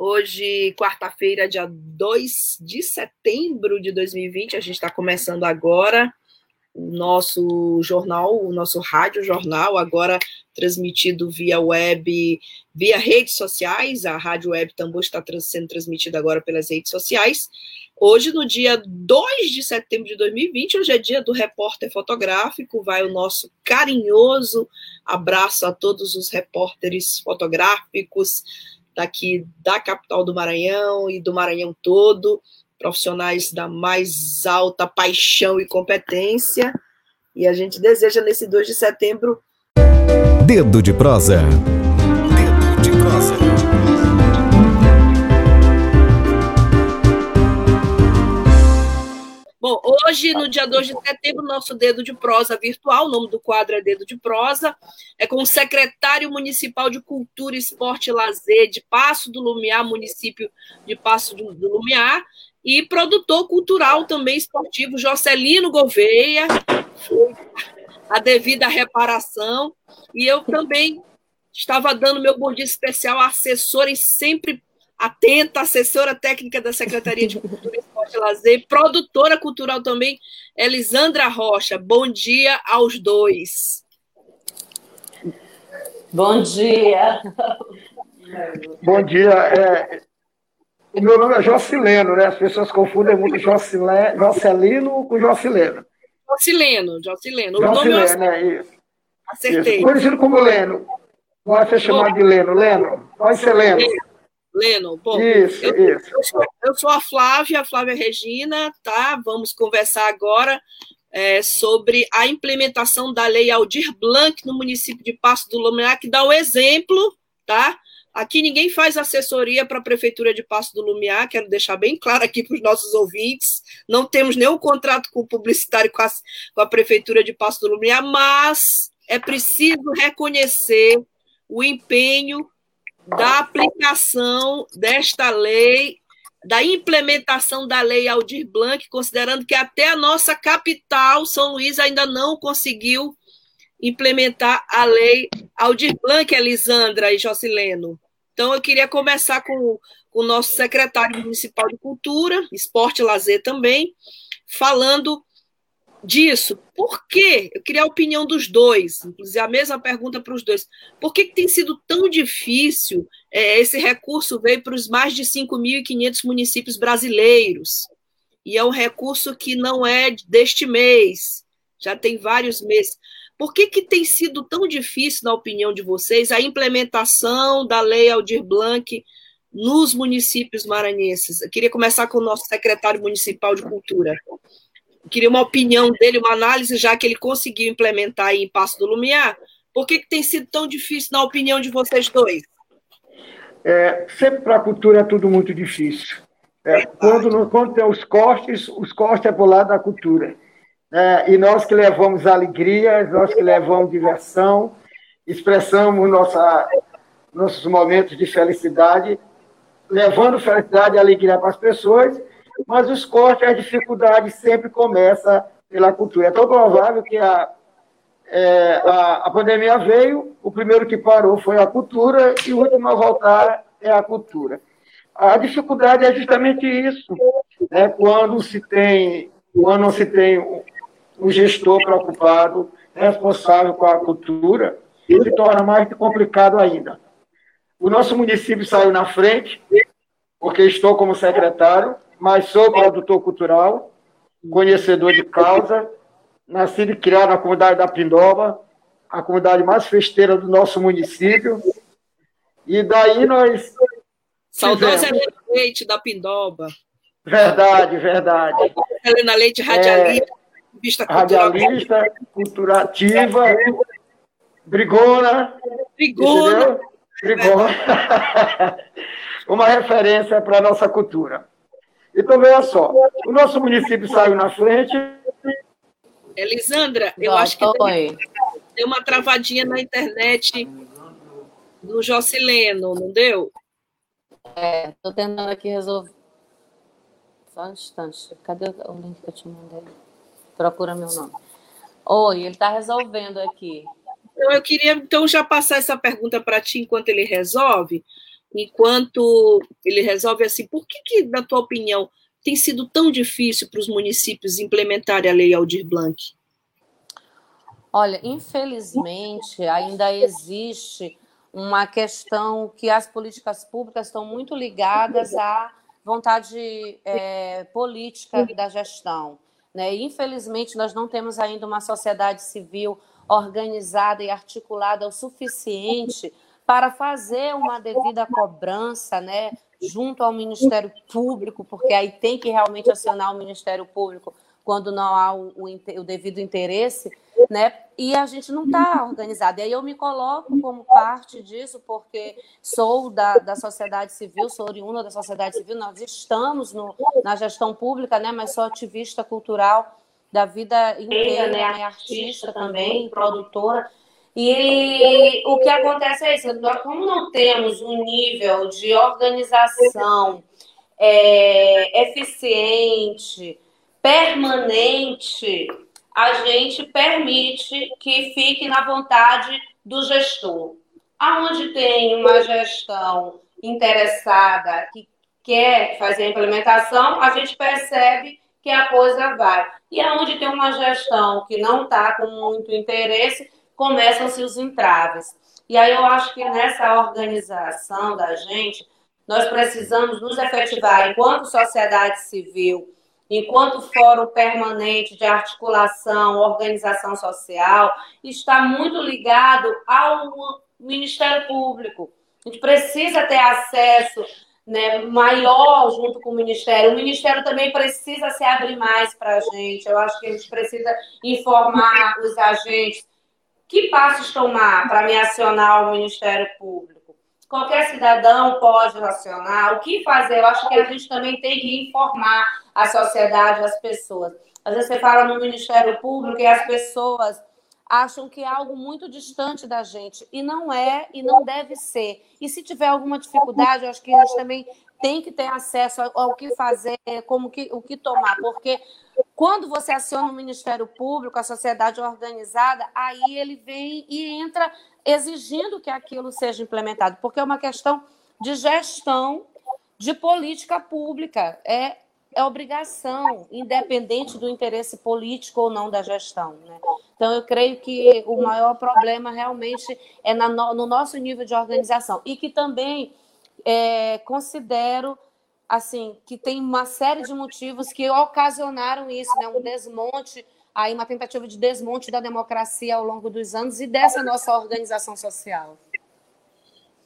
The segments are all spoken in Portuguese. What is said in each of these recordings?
Hoje, quarta-feira, dia 2 de setembro de 2020, a gente está começando agora o nosso jornal, o nosso rádio jornal, agora transmitido via web, via redes sociais. A Rádio Web Tambor está sendo transmitida agora pelas redes sociais. Hoje, no dia 2 de setembro de 2020, hoje é dia do repórter fotográfico. Vai o nosso carinhoso abraço a todos os repórteres fotográficos daqui da capital do Maranhão e do Maranhão todo, profissionais da mais alta paixão e competência. E a gente deseja nesse 2 de setembro. Dedo de prosa. Dedo de prosa. Bom, hoje, no dia 2 de setembro, nosso dedo de prosa virtual, o nome do quadro é Dedo de Prosa, é com o secretário municipal de Cultura, Esporte e Lazer de Passo do Lumiar, município de Passo do Lumiar, e produtor cultural também esportivo, Jocelino Gouveia, a devida reparação, e eu também estava dando meu bom dia especial à assessora e sempre atenta, assessora técnica da Secretaria de Cultura, E Lazer, produtora cultural também, Elisandra Rocha. Bom dia aos dois. Bom dia. Bom dia. É, o meu nome é Jocileno, né? As pessoas confundem muito Jocelino com Jocileno. Jocileno, Jocileno. O Jocileno, nome é, é isso. Acertei. Isso. Conhecido como Leno. Pode ser chamado de Leno. Leno. Pode ser Leno. Leno, bom, isso, eu, isso. Eu, sou, eu sou a Flávia, a Flávia Regina, tá? Vamos conversar agora é, sobre a implementação da lei Aldir Blanc no município de Passo do Lumiar, que dá o exemplo, tá? Aqui ninguém faz assessoria para a Prefeitura de Passo do Lumiar, quero deixar bem claro aqui para os nossos ouvintes. Não temos nenhum contrato com o publicitário com a, com a Prefeitura de Passo do Lumiar, mas é preciso reconhecer o empenho da aplicação desta lei, da implementação da lei Aldir Blanc, considerando que até a nossa capital, São Luís, ainda não conseguiu implementar a lei Aldir Blanc, Elisandra e Jocileno. Então, eu queria começar com, com o nosso secretário municipal de Cultura, Esporte e Lazer também, falando disso. Por quê? Eu queria a opinião dos dois, inclusive a mesma pergunta para os dois. Por que, que tem sido tão difícil? É, esse recurso veio para os mais de 5.500 municípios brasileiros. E é um recurso que não é deste mês, já tem vários meses. Por que, que tem sido tão difícil, na opinião de vocês, a implementação da Lei Aldir Blanc nos municípios maranhenses? Eu queria começar com o nosso secretário municipal de Cultura queria uma opinião dele, uma análise, já que ele conseguiu implementar em Passo do Lumiar. Por que, que tem sido tão difícil, na opinião de vocês dois? É, sempre para a cultura é tudo muito difícil. É, quando, quando tem os cortes, os cortes é para o lado da cultura. É, e nós que levamos alegria, nós que levamos diversão, expressamos nossa, nossos momentos de felicidade, levando felicidade e alegria para as pessoas, mas os cortes, a dificuldade sempre começa pela cultura. É tão provável que a, é, a, a, pandemia veio, o primeiro que parou foi a cultura e o último a voltar é a cultura. A dificuldade é justamente isso, né? quando se tem, quando não se tem um gestor preocupado, responsável com a cultura, se torna mais complicado ainda. O nosso município saiu na frente, porque estou como secretário, mas sou produtor cultural, conhecedor de causa, nascido e criado na comunidade da Pindoba, a comunidade mais festeira do nosso município. E daí nós. Saudosa Helena Leite da Pindoba. Verdade, verdade. Helena Leite, radialista, é, vista. Radialista, culturativa, brigona. Brigona. Brigona. uma referência para a nossa cultura. Então, veja só, o nosso município saiu na frente. Elisandra, eu acho que tem, tem uma travadinha na internet do Jocileno, não deu? É, estou tentando aqui resolver. Só um instante. Cadê o link que eu te mandei? Procura meu nome. Oi, ele está resolvendo aqui. Então, eu queria então já passar essa pergunta para ti enquanto ele resolve. Enquanto ele resolve assim, por que, que, na tua opinião, tem sido tão difícil para os municípios implementarem a lei Aldir Blanc? Olha, infelizmente, ainda existe uma questão que as políticas públicas estão muito ligadas à vontade é, política da gestão. Né? Infelizmente, nós não temos ainda uma sociedade civil organizada e articulada o suficiente para fazer uma devida cobrança, né, junto ao Ministério Público, porque aí tem que realmente acionar o Ministério Público quando não há o, o, o devido interesse, né? E a gente não está organizado. E aí eu me coloco como parte disso, porque sou da, da sociedade civil, sou oriunda da sociedade civil, nós estamos no, na gestão pública, né? Mas sou ativista cultural da vida inteira, né? né? Artista também, produtora. E o que acontece é isso, como não temos um nível de organização é, eficiente, permanente, a gente permite que fique na vontade do gestor. Aonde tem uma gestão interessada que quer fazer a implementação, a gente percebe que a coisa vai. E aonde tem uma gestão que não está com muito interesse, começam-se os entraves. E aí eu acho que nessa organização da gente, nós precisamos nos efetivar enquanto sociedade civil, enquanto fórum permanente de articulação, organização social, está muito ligado ao Ministério Público. A gente precisa ter acesso né, maior junto com o Ministério. O Ministério também precisa se abrir mais para a gente. Eu acho que a gente precisa informar os agentes que passos tomar para me acionar o Ministério Público? Qualquer cidadão pode acionar. O que fazer? Eu acho que a gente também tem que informar a sociedade, as pessoas. Às vezes você fala no Ministério Público e as pessoas acham que é algo muito distante da gente. E não é, e não deve ser. E se tiver alguma dificuldade, eu acho que gente também tem que ter acesso ao que fazer, como que, o que tomar, porque quando você aciona o Ministério Público, a sociedade organizada, aí ele vem e entra exigindo que aquilo seja implementado, porque é uma questão de gestão de política pública, é, é obrigação, independente do interesse político ou não da gestão. Né? Então, eu creio que o maior problema realmente é na, no nosso nível de organização e que também é, considero assim que tem uma série de motivos que ocasionaram isso, né? Um desmonte, aí uma tentativa de desmonte da democracia ao longo dos anos e dessa nossa organização social.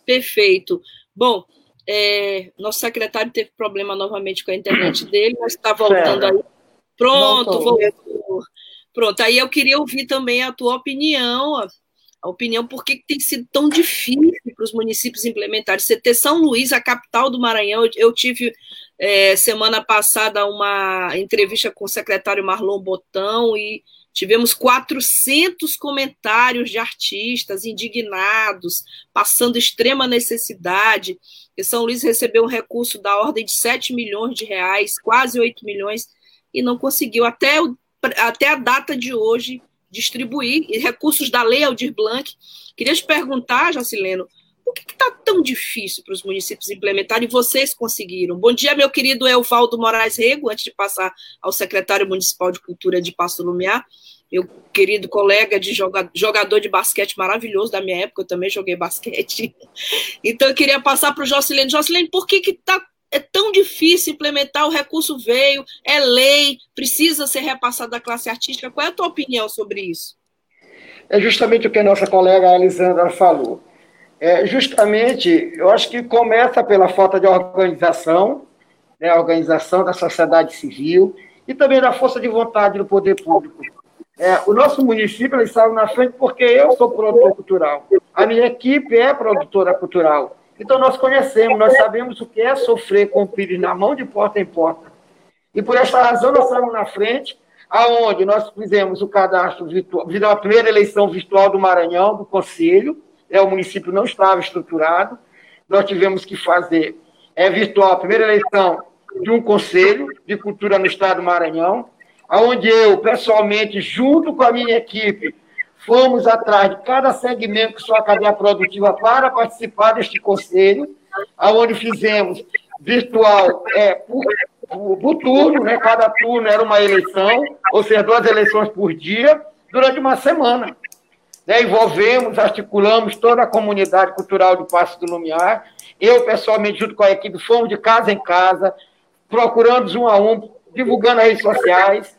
Perfeito. Bom, é, nosso secretário teve problema novamente com a internet dele, mas está voltando aí. Pronto, voltou. voltou. Pronto, aí eu queria ouvir também a tua opinião, a opinião por que tem sido tão difícil para os municípios implementarem. Você ter São Luís, a capital do Maranhão, eu, eu tive é, semana passada uma entrevista com o secretário Marlon Botão e tivemos 400 comentários de artistas indignados, passando extrema necessidade. E São Luís recebeu um recurso da ordem de 7 milhões de reais, quase 8 milhões, e não conseguiu até, até a data de hoje distribuir recursos da Lei Aldir Blanc. Queria te perguntar, Jacileno, por que está tão difícil para os municípios implementarem e vocês conseguiram? Bom dia, meu querido Elvaldo Moraes Rego, antes de passar ao secretário municipal de Cultura de Passo Lumiar, meu querido colega de jogador de basquete maravilhoso da minha época, eu também joguei basquete. Então, eu queria passar para o Jocilene. Jocilene, por que está é tão difícil implementar, o recurso veio, é lei, precisa ser repassado da classe artística. Qual é a tua opinião sobre isso? É justamente o que a nossa colega Elisandra falou. É justamente, eu acho que começa pela falta de organização, né, organização da sociedade civil e também da força de vontade do poder público. É, o nosso município ele saiu na frente porque eu sou produtor cultural. A minha equipe é produtora cultural. Então nós conhecemos, nós sabemos o que é sofrer com o Pires na mão de porta em porta. E por essa razão nós estamos na frente, aonde nós fizemos o cadastro virtual, a primeira eleição virtual do Maranhão, do Conselho, é, o município não estava estruturado, nós tivemos que fazer é, virtual a primeira eleição de um Conselho de Cultura no Estado do Maranhão, onde eu, pessoalmente, junto com a minha equipe, fomos atrás de cada segmento de sua cadeia produtiva para participar deste conselho, aonde fizemos virtual é, por, por, turno, né? cada turno era uma eleição, ou seja, duas eleições por dia, durante uma semana. Né? Envolvemos, articulamos toda a comunidade cultural do Passo do Lumiar. Eu, pessoalmente, junto com a equipe, fomos de casa em casa, procurando um a um, divulgando nas redes sociais,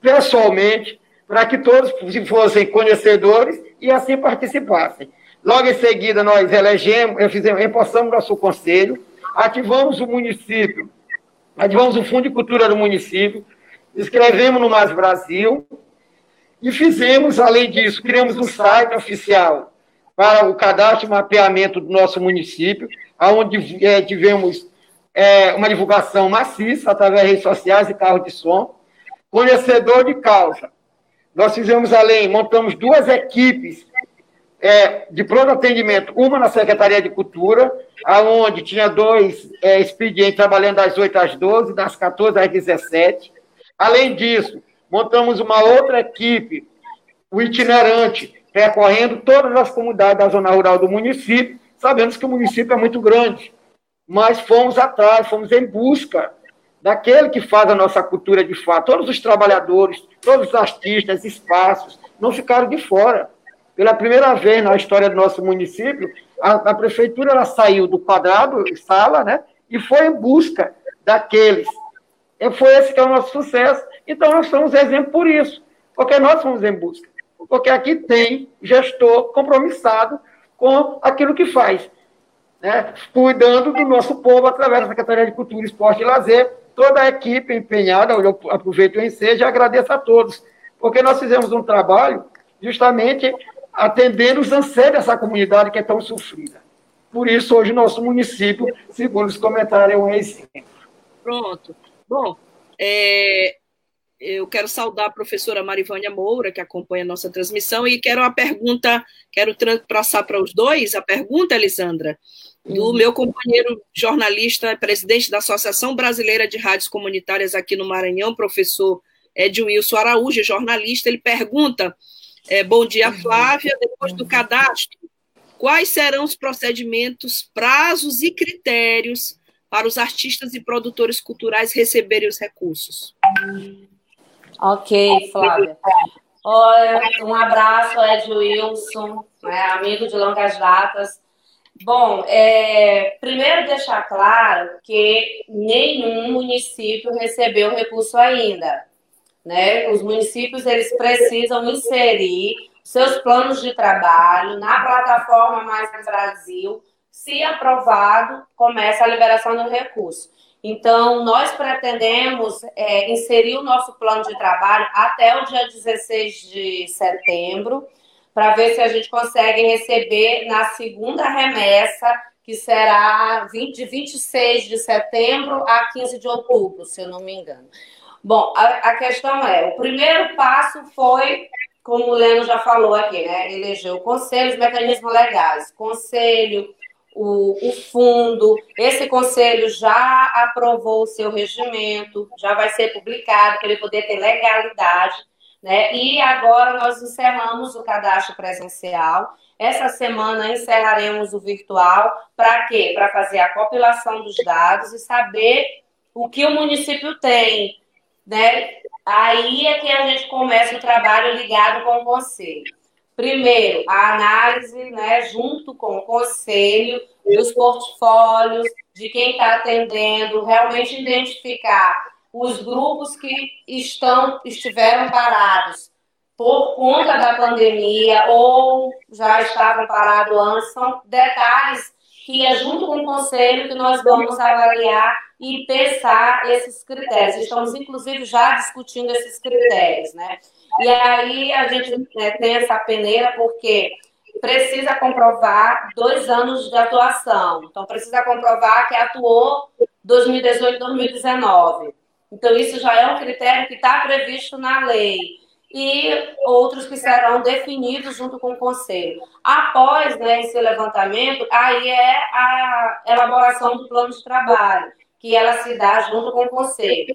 pessoalmente, para que todos fossem conhecedores e assim participassem. Logo em seguida, nós elegemos, fizemos, reforçamos nosso conselho, ativamos o município, ativamos o Fundo de Cultura do município, escrevemos no Mais Brasil e fizemos, além disso, criamos um site oficial para o cadastro e mapeamento do nosso município, onde é, tivemos é, uma divulgação maciça através das redes sociais e carro de som, conhecedor de causa. Nós fizemos além, montamos duas equipes é, de pronto atendimento, uma na Secretaria de Cultura, aonde tinha dois é, expedientes trabalhando das 8 às 12, das 14 às 17. Além disso, montamos uma outra equipe, o itinerante, percorrendo todas as comunidades da zona rural do município, sabendo que o município é muito grande. Mas fomos atrás, fomos em busca daquele que faz a nossa cultura de fato. Todos os trabalhadores, todos os artistas, espaços, não ficaram de fora. Pela primeira vez na história do nosso município, a, a prefeitura ela saiu do quadrado, sala, né, e foi em busca daqueles. E foi esse que é o nosso sucesso. Então, nós somos exemplo por isso, porque nós fomos em busca. Porque aqui tem gestor compromissado com aquilo que faz, né, cuidando do nosso povo através da Secretaria de Cultura, Esporte e Lazer, toda a equipe empenhada, eu aproveito o ensejo e agradeço a todos, porque nós fizemos um trabalho justamente atendendo os anseios dessa comunidade que é tão sofrida. Por isso, hoje, nosso município, segundo os comentários, é um exemplo. Pronto. Bom, é, eu quero saudar a professora Marivânia Moura, que acompanha a nossa transmissão, e quero a pergunta, quero passar para os dois, a pergunta, Elisandra, do meu companheiro jornalista, presidente da Associação Brasileira de Rádios Comunitárias aqui no Maranhão, professor Edwilson Araújo, jornalista, ele pergunta é, bom dia, Flávia. Depois do cadastro, quais serão os procedimentos, prazos e critérios para os artistas e produtores culturais receberem os recursos? Ok, Flávia. Olha, um abraço, Ed Wilson, né, amigo de longas datas. Bom, é, primeiro deixar claro que nenhum município recebeu recurso ainda né? Os municípios eles precisam inserir seus planos de trabalho na plataforma Mais Brasil. Se aprovado, começa a liberação do recurso. Então, nós pretendemos é, inserir o nosso plano de trabalho até o dia 16 de setembro, para ver se a gente consegue receber na segunda remessa, que será 20, de 26 de setembro a 15 de outubro, se eu não me engano. Bom, a, a questão é, o primeiro passo foi, como o Leno já falou aqui, né? Eleger o conselho, os mecanismos legais. Conselho, o, o, fundo. Esse conselho já aprovou o seu regimento, já vai ser publicado para ele poder ter legalidade. Né? E agora nós encerramos o cadastro presencial. Essa semana encerraremos o virtual. Para quê? Para fazer a compilação dos dados e saber o que o município tem né? Aí é que a gente começa o trabalho ligado com o conselho. Primeiro, a análise, né, junto com o conselho, dos portfólios, de quem está atendendo, realmente identificar os grupos que estão estiveram parados por conta da pandemia ou já estavam parados antes, são detalhes que é junto com o conselho que nós vamos avaliar e pensar esses critérios. Estamos, inclusive, já discutindo esses critérios, né? E aí a gente né, tem essa peneira porque precisa comprovar dois anos de atuação. Então, precisa comprovar que atuou 2018 2019. Então, isso já é um critério que está previsto na lei. E outros que serão definidos junto com o Conselho. Após né, esse levantamento, aí é a elaboração do plano de trabalho, que ela se dá junto com o Conselho.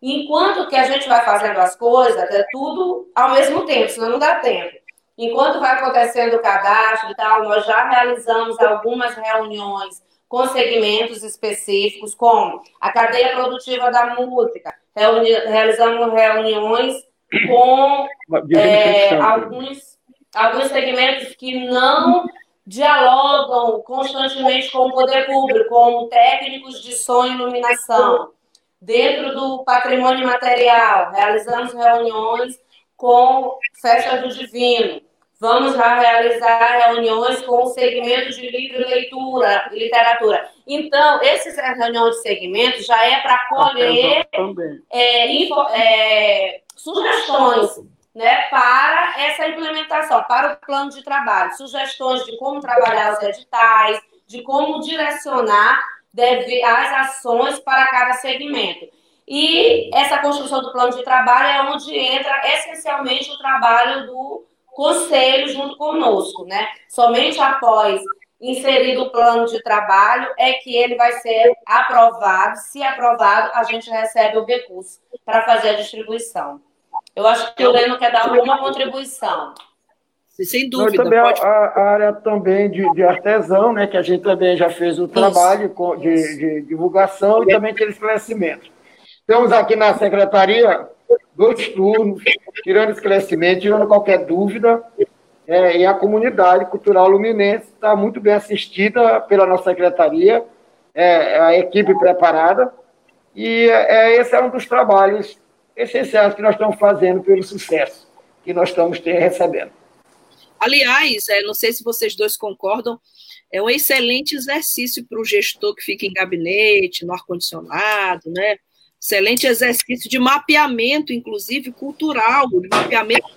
Enquanto que a gente vai fazendo as coisas, é tudo ao mesmo tempo, senão não dá tempo. Enquanto vai acontecendo o cadastro e tal, nós já realizamos algumas reuniões com segmentos específicos, como a cadeia produtiva da música. Reuni realizamos reuniões com é, alguns, alguns segmentos que não dialogam constantemente com o poder público, como técnicos de som e iluminação. Dentro do patrimônio material, realizamos reuniões com Festa do Divino, Vamos já realizar reuniões com o segmento de livro e leitura e literatura. Então, esses reuniões de segmento já é para colher é, info, é, sugestões né, para essa implementação, para o plano de trabalho. Sugestões de como trabalhar os editais, de como direcionar deve, as ações para cada segmento. E essa construção do plano de trabalho é onde entra essencialmente o trabalho do conselho junto conosco, né? Somente após inserido o plano de trabalho é que ele vai ser aprovado. Se aprovado, a gente recebe o recurso para fazer a distribuição. Eu acho que o Leno quer dar alguma contribuição. Sem dúvida. também pode... a, a, área também de, de, artesão, né, que a gente também já fez o trabalho de, de divulgação e também aquele esclarecimento. Temos aqui na secretaria dois turnos, tirando esclarecimento, tirando qualquer dúvida. É, e a comunidade cultural luminense está muito bem assistida pela nossa secretaria, é, a equipe preparada, e é, esse é um dos trabalhos essenciais que nós estamos fazendo pelo sucesso que nós estamos ter, recebendo. Aliás, é, não sei se vocês dois concordam, é um excelente exercício para o gestor que fica em gabinete, no ar-condicionado, né? Excelente exercício de mapeamento, inclusive cultural, de mapeamento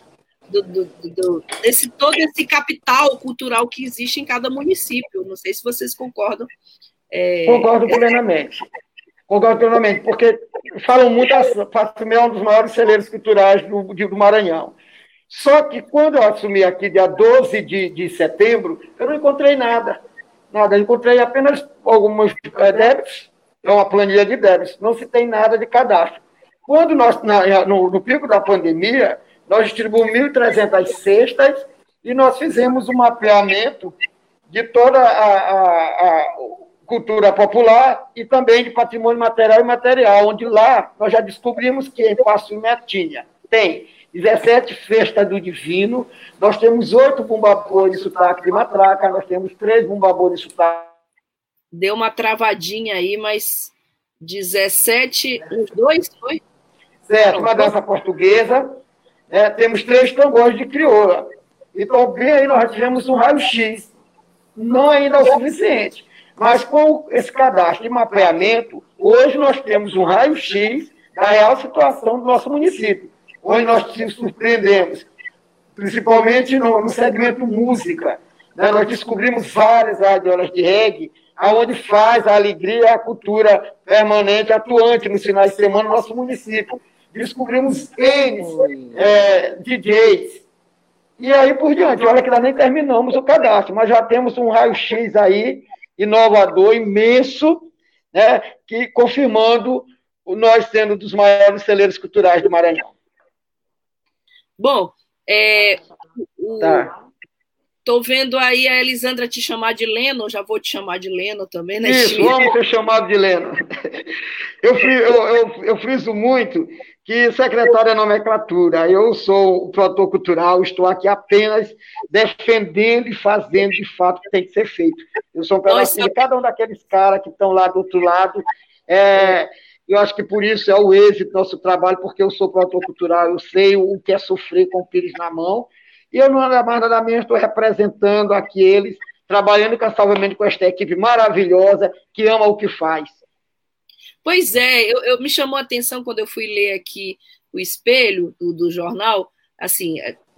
do, do, do, desse todo esse capital cultural que existe em cada município. Não sei se vocês concordam. É... Concordo plenamente. Concordo plenamente, porque falam muito, Façumé é um dos maiores celeiros culturais do, do Maranhão. Só que quando eu assumi aqui, dia 12 de, de setembro, eu não encontrei nada. Nada, encontrei apenas alguns é, débitos é uma planilha de débitos, não se tem nada de cadastro. Quando nós, na, no, no, pico da pandemia, nós distribuímos 1.300 cestas e nós fizemos um mapeamento de toda a, a, a, cultura popular e também de patrimônio material e material, onde lá nós já descobrimos que em Passo tinha, tem 17 festas do divino, nós temos oito bumbabores de sotaque de matraca, nós temos três bumbabores de sotaque deu uma travadinha aí, mas 17, os dois foi? Certo, uma dança portuguesa, é, temos três tambores de crioula. Então, bem aí nós tivemos um raio-x, não ainda é o suficiente, mas com esse cadastro de mapeamento, hoje nós temos um raio-x da real situação do nosso município, onde nós nos surpreendemos, principalmente no, no segmento música. Né? Nós descobrimos várias radiolas de reggae, aonde faz a alegria e a cultura permanente atuante nos finais de semana no nosso município. Descobrimos N é, DJs. E aí por diante. Olha que nós nem terminamos o cadastro, mas já temos um raio-x aí, inovador, imenso, né, que confirmando nós sendo dos maiores celeiros culturais do Maranhão. Bom, é, o, tá. Estou vendo aí a Elisandra te chamar de Leno, já vou te chamar de Leno também, né? Isso, vamos ser chamado de Leno. Eu, eu, eu, eu friso muito que secretário é nomenclatura. Eu sou o produtor cultural, estou aqui apenas defendendo e fazendo de fato o que tem que ser feito. Eu sou um pedacinho de cada um daqueles caras que estão lá do outro lado. É, eu acho que por isso é o êxito do nosso trabalho, porque eu sou produtor cultural, eu sei o que é sofrer com o pires na mão e eu, nada mais, nada menos, estou representando aqueles, trabalhando incansavelmente com esta equipe maravilhosa, que ama o que faz. Pois é, eu, eu me chamou a atenção quando eu fui ler aqui o espelho do, do jornal, assim,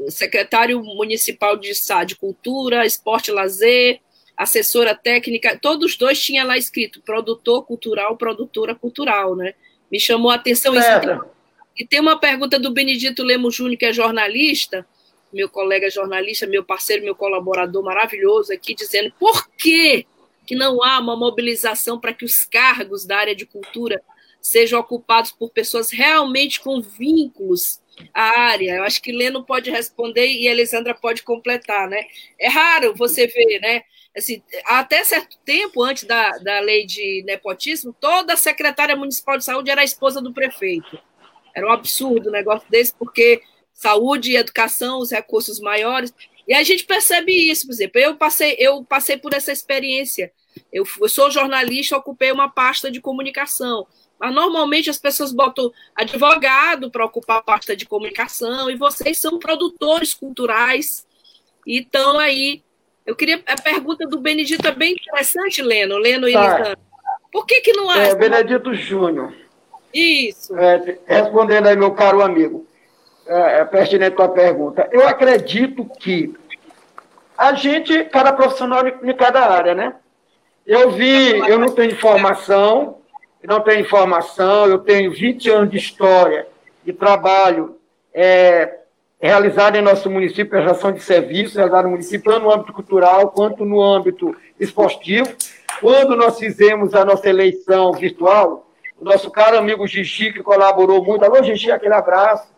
secretário municipal de, de Cultura, Esporte e Lazer, assessora técnica, todos dois tinham lá escrito produtor cultural, produtora cultural, né? Me chamou a atenção isso. E tem uma pergunta do Benedito Lemos Júnior, que é jornalista, meu colega jornalista, meu parceiro, meu colaborador maravilhoso aqui, dizendo por que, que não há uma mobilização para que os cargos da área de cultura sejam ocupados por pessoas realmente com vínculos à área. Eu acho que Leno pode responder e a Elisandra pode completar, né? É raro você ver, né? Assim, até certo tempo, antes da, da lei de nepotismo, toda secretária municipal de saúde era a esposa do prefeito. Era um absurdo um negócio desse, porque saúde e educação, os recursos maiores. E a gente percebe isso, por exemplo, eu passei, eu passei por essa experiência. Eu, eu sou jornalista, ocupei uma pasta de comunicação. Mas normalmente as pessoas botam advogado para ocupar a pasta de comunicação, e vocês são produtores culturais e estão aí. Eu queria. A pergunta do Benedito é bem interessante, Leno, Leno e tá. Por que, que não há. É, Benedito Júnior. Isso. É, respondendo aí, meu caro amigo, é, é pertinente a tua pergunta. Eu acredito que a gente, cada profissional em cada área, né? Eu vi, eu não tenho informação, não tenho informação, eu tenho 20 anos de história de trabalho é, realizado em nosso município, prestação de serviços, realizado no município, tanto no âmbito cultural quanto no âmbito esportivo. Quando nós fizemos a nossa eleição virtual, o nosso caro amigo Gigi, que colaborou muito, alô Gigi, aquele abraço,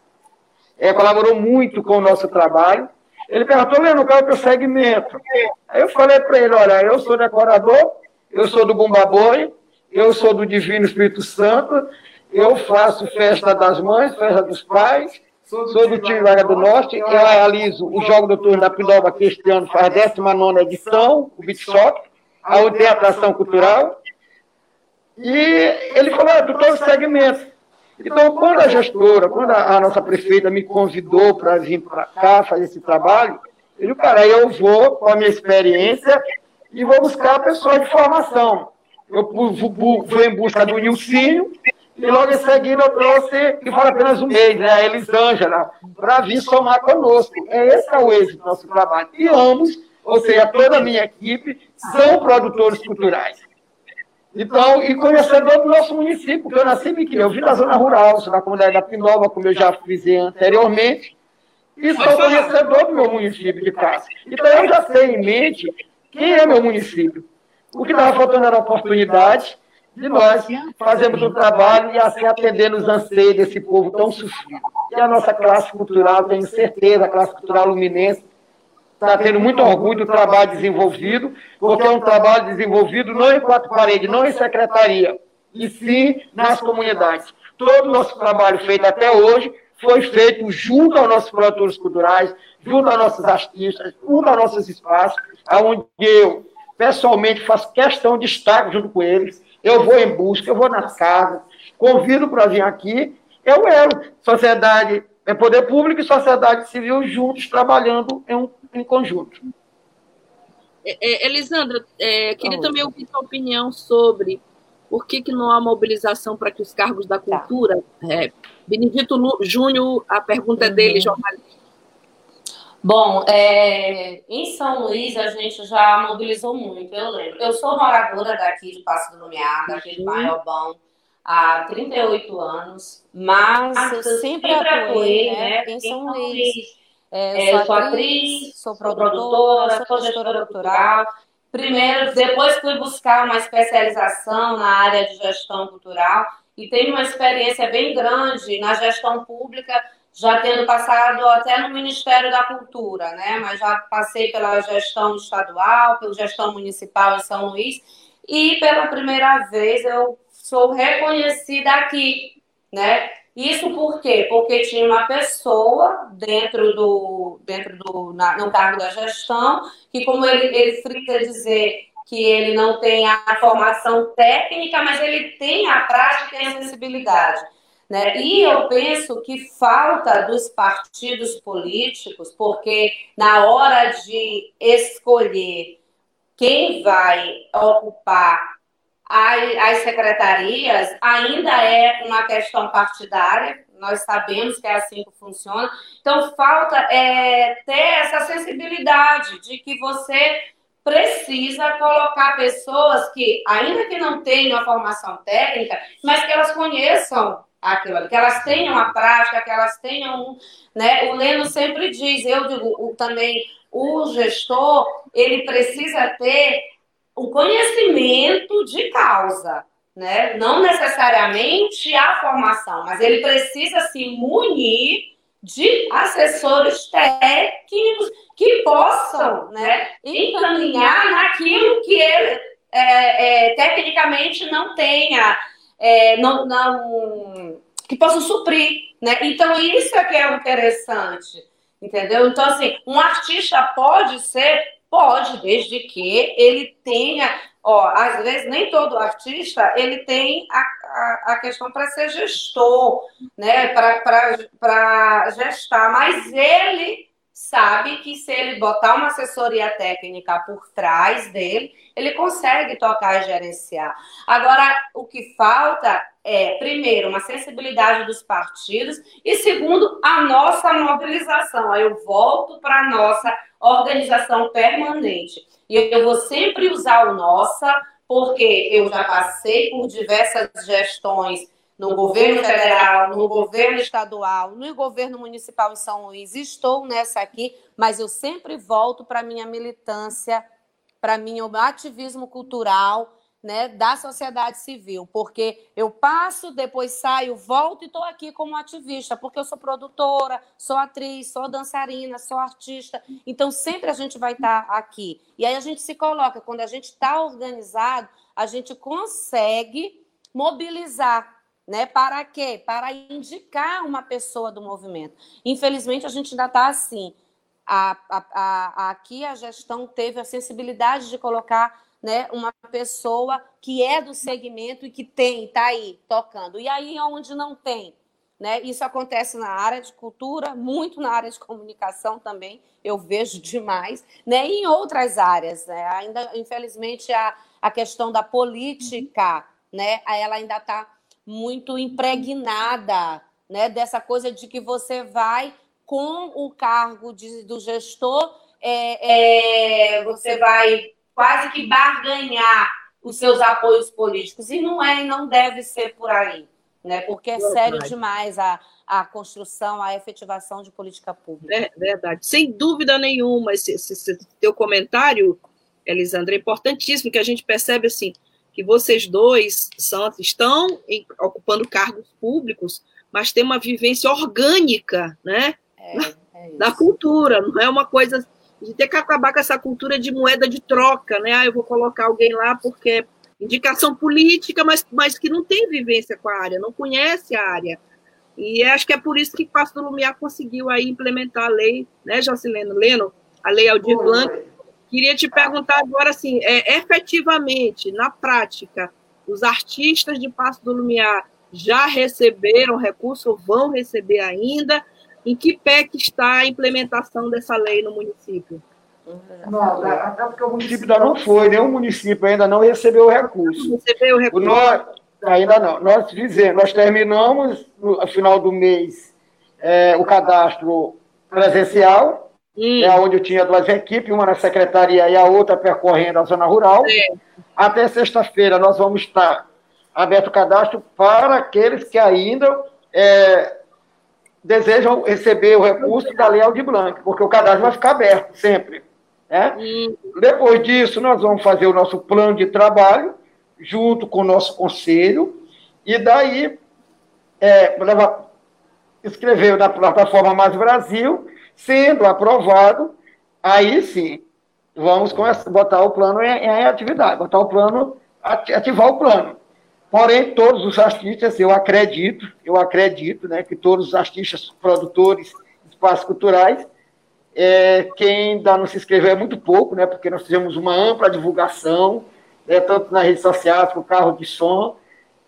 é, colaborou muito com o nosso trabalho. Ele perguntou, Leandro, qual é o teu segmento? Aí eu falei para ele, olha, eu sou decorador, eu sou do Bumba Boi, eu sou do Divino Espírito Santo, eu faço festa das mães, festa dos pais, sou do time Vaga do Norte, eu realizo o Jogo do Turno da Pindoba, que este ano faz a 19 edição, o Beat Shop, tem atração cultural, e ele falou, é, todos os segmentos. Então, quando a gestora, quando a, a nossa prefeita me convidou para vir para cá fazer esse trabalho, eu disse, cara, eu vou com a minha experiência e vou buscar pessoas de formação. Eu fui em busca do Nilcinho e logo em seguida eu trouxe, que fala apenas um mês, né, a Elisângela, para vir somar conosco. É esse é o êxito do nosso trabalho. E ambos, ou seja, toda a minha equipe, são produtores culturais. Então, e conhecedor do nosso município, porque eu nasci em eu vim da zona rural, sou da comunidade da Pinova, como eu já frisei anteriormente, e sou conhecedor do meu município de casa. Então, eu já sei em mente quem é meu município. O que estava faltando era a oportunidade de nós fazermos um trabalho e assim atender os anseios desse povo tão sofrido. E a nossa classe cultural, tenho certeza, a classe cultural luminense, está tendo muito orgulho do trabalho desenvolvido, porque é um trabalho desenvolvido não em quatro paredes, não em secretaria, e sim nas comunidades. Todo o nosso trabalho feito até hoje foi feito junto aos nossos produtores culturais, junto aos nossos artistas, junto aos nossos espaços, onde eu, pessoalmente, faço questão de estar junto com eles. Eu vou em busca, eu vou nas casas, convido para vir aqui. Eu elo, sociedade, é poder público e sociedade civil juntos trabalhando em um em conjunto. É, é, Elisandra, é, queria também ouvir sua opinião sobre por que, que não há mobilização para que os cargos da tá. cultura. Tá. É, Benedito Júnior, a pergunta uhum. dele, jornalista. Bom, é, em São Luís a gente já mobilizou muito, eu lembro. Eu sou moradora daqui de Passo do Lumiar, daqui de Maiobão, há 38 anos, mas ah, eu sempre, sempre atuei né, em São Luís. É, eu sou, atriz, sou produtora, sou gestora cultural. Primeiro, depois fui buscar uma especialização na área de gestão cultural e tenho uma experiência bem grande na gestão pública, já tendo passado até no Ministério da Cultura, né? Mas já passei pela gestão estadual, pela gestão municipal em São Luís e pela primeira vez eu sou reconhecida aqui, né? Isso por quê? Porque tinha uma pessoa dentro do, dentro do na, no cargo da gestão, que como ele, ele frita dizer que ele não tem a formação técnica, mas ele tem a prática e a sensibilidade. Né? E eu penso que falta dos partidos políticos, porque na hora de escolher quem vai ocupar as secretarias ainda é uma questão partidária, nós sabemos que é assim que funciona. Então, falta é, ter essa sensibilidade de que você precisa colocar pessoas que, ainda que não tenham a formação técnica, mas que elas conheçam aquilo, que elas tenham a prática, que elas tenham, né? O Leno sempre diz, eu digo o, também, o gestor, ele precisa ter o conhecimento de causa, né? Não necessariamente a formação, mas ele precisa se munir de assessores técnicos que possam né, encaminhar naquilo que ele é, é, tecnicamente não tenha, é, não, não, que possam suprir. Né? Então, isso é que é interessante, entendeu? Então, assim, um artista pode ser, pode, desde que ele tenha Ó, às vezes nem todo artista ele tem a, a, a questão para ser gestor, né? Para gestar, mas ele sabe que se ele botar uma assessoria técnica por trás dele, ele consegue tocar e gerenciar. Agora, o que falta é, primeiro, uma sensibilidade dos partidos e, segundo, a nossa mobilização. Aí eu volto para a nossa organização permanente. E eu vou sempre usar o nossa, porque eu já passei por diversas gestões no governo federal, no governo estadual, no governo municipal em São Luís. Estou nessa aqui, mas eu sempre volto para minha militância, para meu ativismo cultural né, da sociedade civil, porque eu passo, depois saio, volto e estou aqui como ativista, porque eu sou produtora, sou atriz, sou dançarina, sou artista, então sempre a gente vai estar tá aqui. E aí a gente se coloca, quando a gente está organizado, a gente consegue mobilizar. Né? Para quê? Para indicar uma pessoa do movimento. Infelizmente, a gente ainda está assim. A, a, a, aqui a gestão teve a sensibilidade de colocar né, uma pessoa que é do segmento e que tem, está aí tocando. E aí onde não tem, né? Isso acontece na área de cultura, muito na área de comunicação também, eu vejo demais, né? E em outras áreas, né? Ainda, infelizmente, a, a questão da política, né? Ela ainda está muito impregnada, né? Dessa coisa de que você vai com o cargo de, do gestor, é, é, você vai quase que barganhar os seus apoios políticos. E não é e não deve ser por aí, né? porque é sério demais a, a construção, a efetivação de política pública. É verdade, sem dúvida nenhuma. Esse, esse, esse teu comentário, Elisandra, é importantíssimo, que a gente percebe assim que vocês dois são, estão em, ocupando cargos públicos, mas tem uma vivência orgânica, né? É, é da cultura, não é uma coisa de ter que acabar com essa cultura de moeda de troca, né? Ah, eu vou colocar alguém lá porque é indicação política, mas, mas que não tem vivência com a área, não conhece a área. E acho que é por isso que Passo do Lumiar conseguiu aí implementar a lei, né, Jocileno Leno, a lei Aldir Blanc. Queria te perguntar agora, assim, é, efetivamente, na prática, os artistas de Passo do Lumiar já receberam recurso ou vão receber ainda? Em que pé que está a implementação dessa lei no município? Não, até porque o município ainda não foi, nenhum município ainda não recebeu o recurso. Não recebeu o recurso? Nós, ainda não. Nós dizemos, nós terminamos no final do mês é, o cadastro presencial, hum. é onde eu tinha duas equipes, uma na secretaria e a outra percorrendo a zona rural. É. Até sexta-feira nós vamos estar aberto o cadastro para aqueles que ainda é, desejam receber o recurso da Lei Aldir Blanc, porque o cadastro vai ficar aberto sempre. Né? Depois disso, nós vamos fazer o nosso plano de trabalho, junto com o nosso conselho, e daí é, levar, escrever na plataforma Mais Brasil, sendo aprovado, aí sim, vamos começar, botar o plano em, em atividade, botar o plano, ativar o plano. Porém, todos os artistas, eu acredito, eu acredito, né, que todos os artistas, produtores, espaços culturais, é, quem ainda não se inscreveu é muito pouco, né, porque nós fizemos uma ampla divulgação, né, tanto nas redes sociais, com carro de som,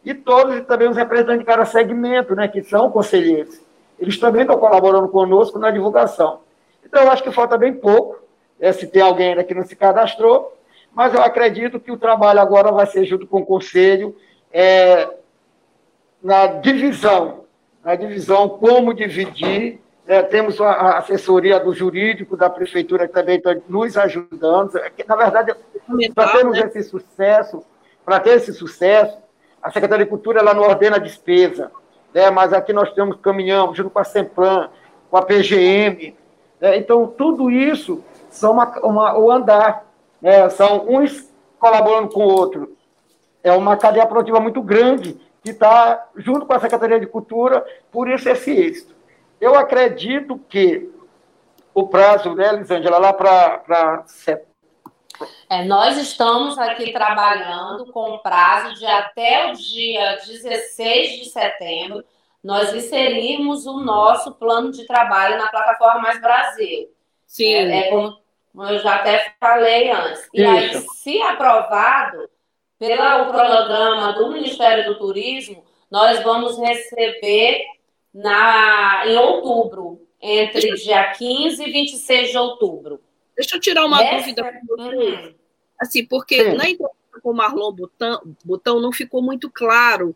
e todos e também os representantes de cada segmento, né, que são conselheiros. Eles também estão colaborando conosco na divulgação. Então, eu acho que falta bem pouco, né, se tem alguém ainda que não se cadastrou, mas eu acredito que o trabalho agora vai ser junto com o conselho, é, na divisão a divisão como dividir. É, temos a, assessoria do jurídico da prefeitura que também está nos ajudando. É na verdade, para termos né? esse sucesso, para ter esse sucesso, a Secretaria de Cultura ela não ordena a despesa, né? mas aqui nós temos caminhamos junto com a Semplan, com a PGM. Né? Então, tudo isso são uma, uma, o andar, né? são uns colaborando com o outro. É uma cadeia produtiva muito grande que está junto com a Secretaria de Cultura, por isso esse êxito. Eu acredito que o prazo, né, Lisângela, lá para setembro, é, nós estamos aqui trabalhando com prazo de até o dia 16 de setembro nós inserirmos o nosso plano de trabalho na plataforma Mais Brasil. Sim. É, é como eu já até falei antes. E Isso. aí, se aprovado pelo programa do Ministério do Turismo, nós vamos receber na, em outubro, entre dia 15 e 26 de outubro. Deixa eu tirar uma Essa... dúvida. Uhum. Assim, porque Sim. na entrevista com o Marlon Botão, Botão não ficou muito claro.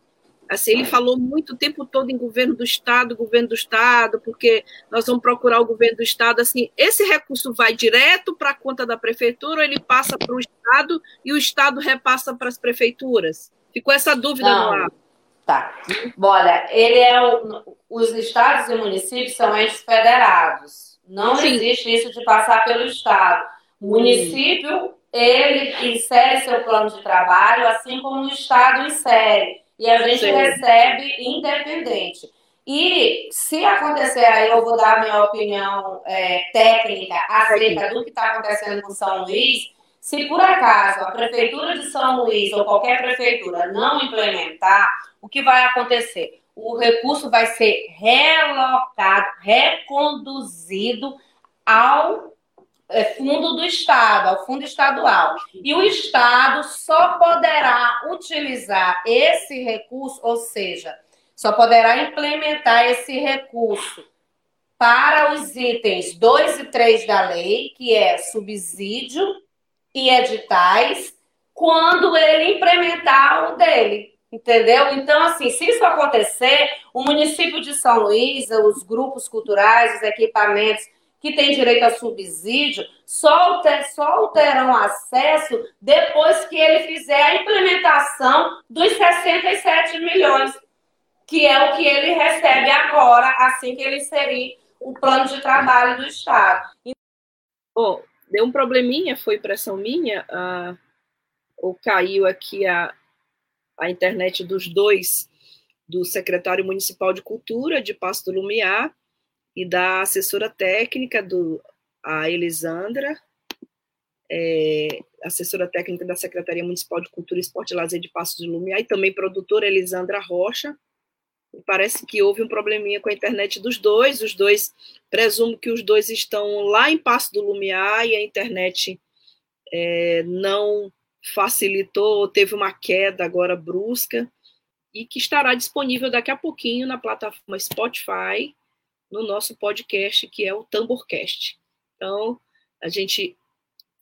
Assim, ele falou muito o tempo todo em governo do Estado, governo do Estado, porque nós vamos procurar o governo do Estado. Assim, esse recurso vai direto para a conta da prefeitura ou ele passa para o Estado e o Estado repassa para as prefeituras? Ficou essa dúvida não. no ar. Tá. Olha, ele é o, os estados e municípios são entes federados. Não Sim. existe isso de passar pelo Estado. O município, ele insere seu plano de trabalho, assim como o Estado insere. E a gente Sim. recebe independente. E se acontecer, aí eu vou dar a minha opinião é, técnica acerca do que está acontecendo com São Luís. Se por acaso a Prefeitura de São Luís ou qualquer prefeitura não implementar, o que vai acontecer? o recurso vai ser relocado, reconduzido ao é, fundo do Estado, ao fundo estadual. E o Estado só poderá utilizar esse recurso, ou seja, só poderá implementar esse recurso para os itens 2 e 3 da lei, que é subsídio e editais, quando ele implementar o dele. Entendeu? Então, assim, se isso acontecer, o município de São Luís, os grupos culturais, os equipamentos que têm direito a subsídio, só, só terão acesso depois que ele fizer a implementação dos 67 milhões, que é o que ele recebe agora, assim que ele inserir o plano de trabalho do Estado. Oh, deu um probleminha, foi pressão minha, uh, ou caiu aqui a, a internet dos dois, do secretário municipal de cultura de Passo do Lumiar e da assessora técnica do a Elisandra, é, assessora técnica da Secretaria Municipal de Cultura, Esporte e Lazer de Passo do Lumiar e também produtora Elisandra Rocha. Parece que houve um probleminha com a internet dos dois. Os dois, presumo que os dois estão lá em Passo do Lumiar e a internet é, não facilitou, teve uma queda agora brusca, e que estará disponível daqui a pouquinho na plataforma Spotify, no nosso podcast, que é o Tamborcast. Então, a gente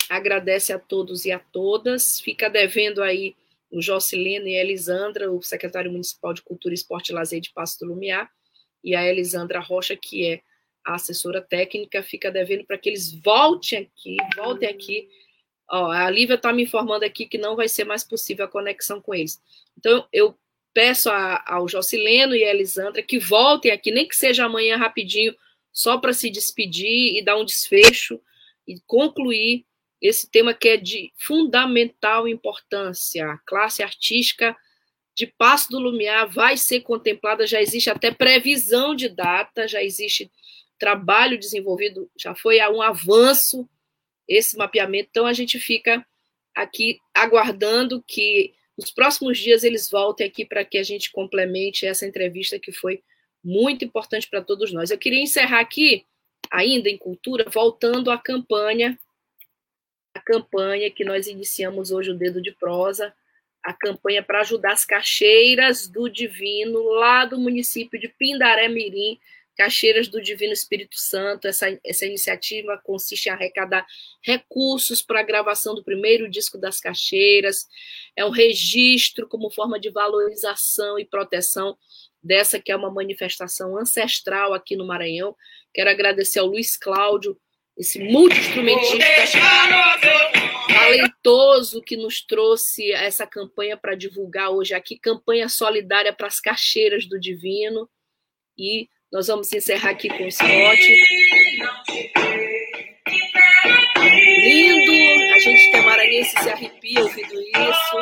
agradece a todos e a todas, fica devendo aí o Jocileno e a Elisandra, o secretário municipal de Cultura, Esporte e Lazer de Passo do Lumiar, e a Elisandra Rocha, que é a assessora técnica, fica devendo para que eles voltem aqui, voltem aqui Ó, a Lívia está me informando aqui que não vai ser mais possível a conexão com eles. Então, eu peço a, ao Jocileno e a Elisandra que voltem aqui, nem que seja amanhã rapidinho, só para se despedir e dar um desfecho e concluir esse tema que é de fundamental importância. A classe artística de Passo do Lumiar vai ser contemplada, já existe até previsão de data, já existe trabalho desenvolvido, já foi um avanço esse mapeamento. Então, a gente fica aqui aguardando que nos próximos dias eles voltem aqui para que a gente complemente essa entrevista que foi muito importante para todos nós. Eu queria encerrar aqui, ainda em cultura, voltando à campanha, a campanha que nós iniciamos hoje, o Dedo de Prosa, a campanha para ajudar as caixeiras do Divino, lá do município de Pindaré Mirim, Caixeiras do Divino Espírito Santo. Essa, essa iniciativa consiste em arrecadar recursos para a gravação do primeiro disco das Caixeiras. É um registro como forma de valorização e proteção dessa que é uma manifestação ancestral aqui no Maranhão. Quero agradecer ao Luiz Cláudio, esse multi-instrumentista talentoso que nos trouxe essa campanha para divulgar hoje aqui, campanha solidária para as caixeiras do Divino. E nós vamos encerrar aqui com o spot. Lindo! A gente que é maranhense se arrepia ouvindo isso.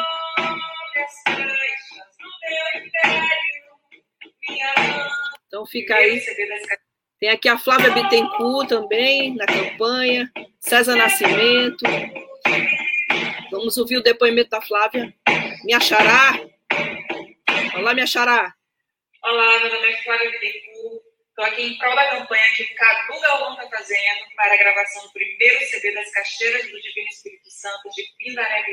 Então fica aí. Tem aqui a Flávia Bittencourt também na campanha, César Nascimento. Vamos ouvir o depoimento da Flávia. Me achará? Olá, me achará. Olá, meu nome é Flávia Bittencourt. Estou aqui em prol da campanha que Cadu Galvão está fazendo para a gravação do primeiro CD das Caixeiras do Divino Espírito Santo de Pindaré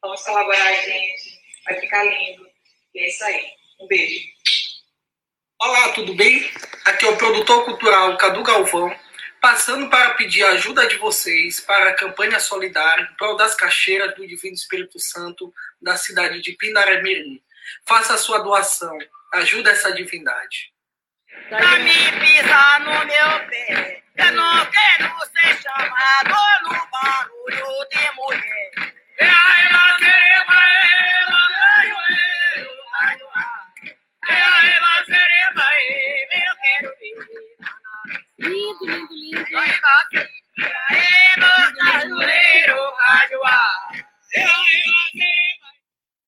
Vamos colaborar, gente. Vai ficar lindo. E é isso aí. Um beijo. Olá, tudo bem? Aqui é o produtor cultural Cadu Galvão, passando para pedir a ajuda de vocês para a campanha solidária em prol das caixeiras do Divino Espírito Santo da cidade de Pindaré Mirim. Faça a sua doação, ajuda essa divindade. Pra me pisar no meu pé, eu não quero ser chamado no barulho de mulher. É a ela, sereba, ela, é a ela, sereba, eu quero ver. Lindo, lindo, lindo.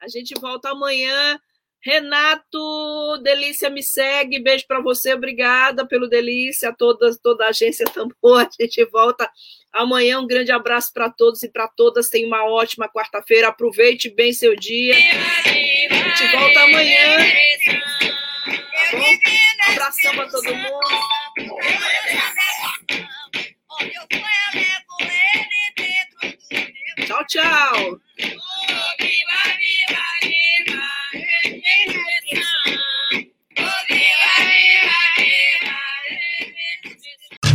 A gente volta amanhã. Renato, Delícia me segue, beijo para você, obrigada pelo Delícia, toda, toda a agência Tambor, a gente volta amanhã, um grande abraço para todos e para todas, tenha uma ótima quarta-feira, aproveite bem seu dia, a gente volta amanhã, tá abração para todo mundo. Tchau, tchau.